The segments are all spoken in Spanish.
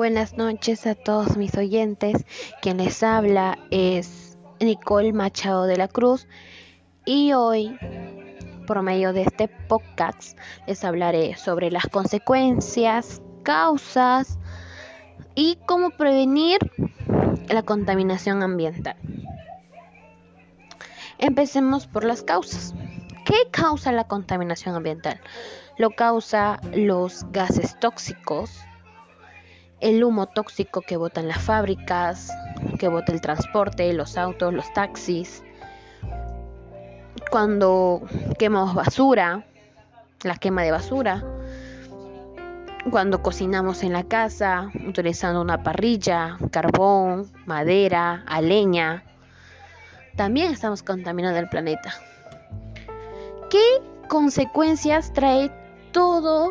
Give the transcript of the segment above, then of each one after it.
Buenas noches a todos mis oyentes. Quien les habla es Nicole Machado de la Cruz y hoy, por medio de este podcast, les hablaré sobre las consecuencias, causas y cómo prevenir la contaminación ambiental. Empecemos por las causas. ¿Qué causa la contaminación ambiental? Lo causa los gases tóxicos, el humo tóxico que botan las fábricas, que bota el transporte, los autos, los taxis, cuando quemamos basura, la quema de basura, cuando cocinamos en la casa utilizando una parrilla, carbón, madera, a leña, también estamos contaminando el planeta. ¿Qué consecuencias trae toda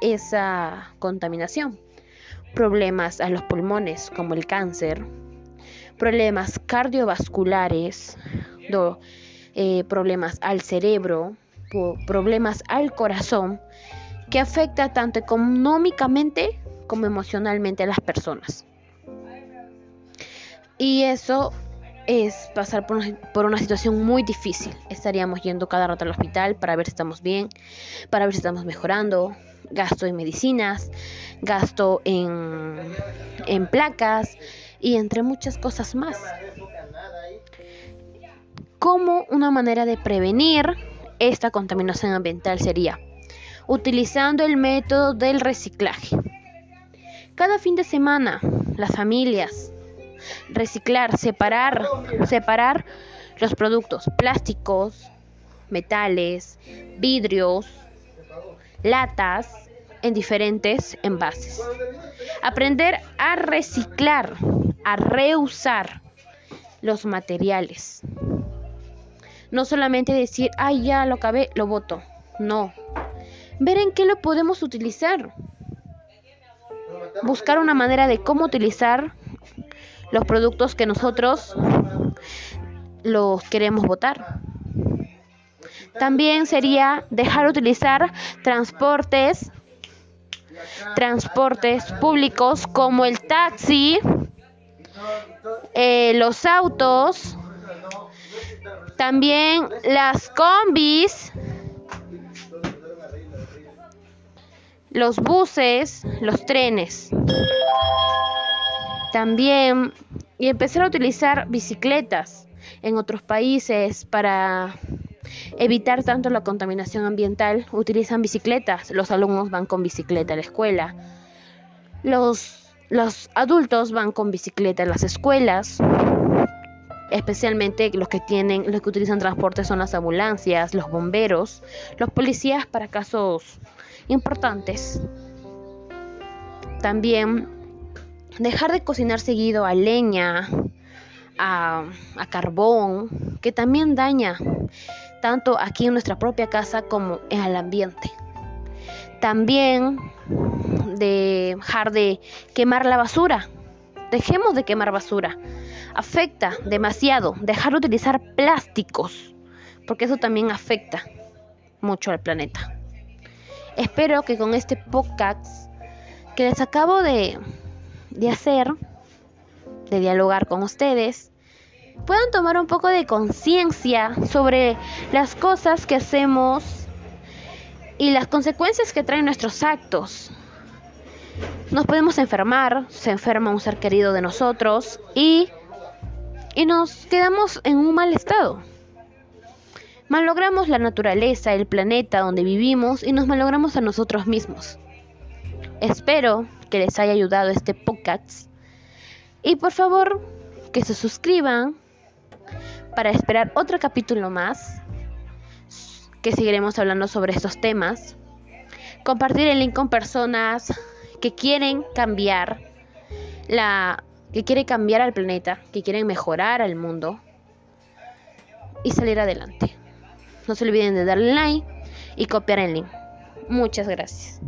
esa contaminación? Problemas a los pulmones como el cáncer, problemas cardiovasculares, eh, problemas al cerebro, problemas al corazón, que afecta tanto económicamente como emocionalmente a las personas. Y eso es pasar por una, situación muy difícil. Estaríamos yendo cada rato al hospital para ver si estamos bien, para ver si estamos mejorando, gasto en medicinas, gasto en, en placas y entre muchas cosas más. ¿Cómo una manera de prevenir esta contaminación ambiental sería? Utilizando el método del reciclaje. Cada fin de semana, las familias, reciclar, separar, separar los productos plásticos, metales, vidrios, latas en diferentes envases. Aprender a reciclar, a reusar los materiales. No solamente decir, ay, ya lo acabé, lo boto. No. Ver en qué lo podemos utilizar. Buscar una manera de cómo utilizar los productos que nosotros los queremos votar. También sería dejar de utilizar transportes transportes públicos como el taxi, eh, los autos, también las combis, los buses, los trenes. También y empezar a utilizar bicicletas en otros países para evitar tanto la contaminación ambiental. Utilizan bicicletas, los alumnos van con bicicleta a la escuela. Los, los adultos van con bicicleta a las escuelas. Especialmente los que tienen, los que utilizan transporte son las ambulancias, los bomberos, los policías para casos importantes. También dejar de cocinar seguido a leña, a, carbón, que también daña tanto aquí en nuestra propia casa como en el ambiente. También dejar de quemar la basura. Dejemos de quemar basura. Afecta demasiado dejar de utilizar plásticos, porque eso también afecta mucho al planeta. Espero que con este podcast que les acabo de de hacer, de dialogar con ustedes, puedan tomar un poco de conciencia sobre las cosas que hacemos y las consecuencias que traen nuestros actos. Nos podemos enfermar, se enferma un ser querido de nosotros y, y nos quedamos en un mal estado. Malogramos la naturaleza, el planeta donde vivimos y nos malogramos a nosotros mismos. Espero que les haya ayudado este podcast. Y por favor, que se suscriban para esperar otro capítulo más, que seguiremos hablando sobre estos temas. Compartir el link con personas que quieren cambiar la que quieren cambiar al planeta, que quieren mejorar al mundo y salir adelante. No se olviden de darle like y copiar el link. Muchas gracias.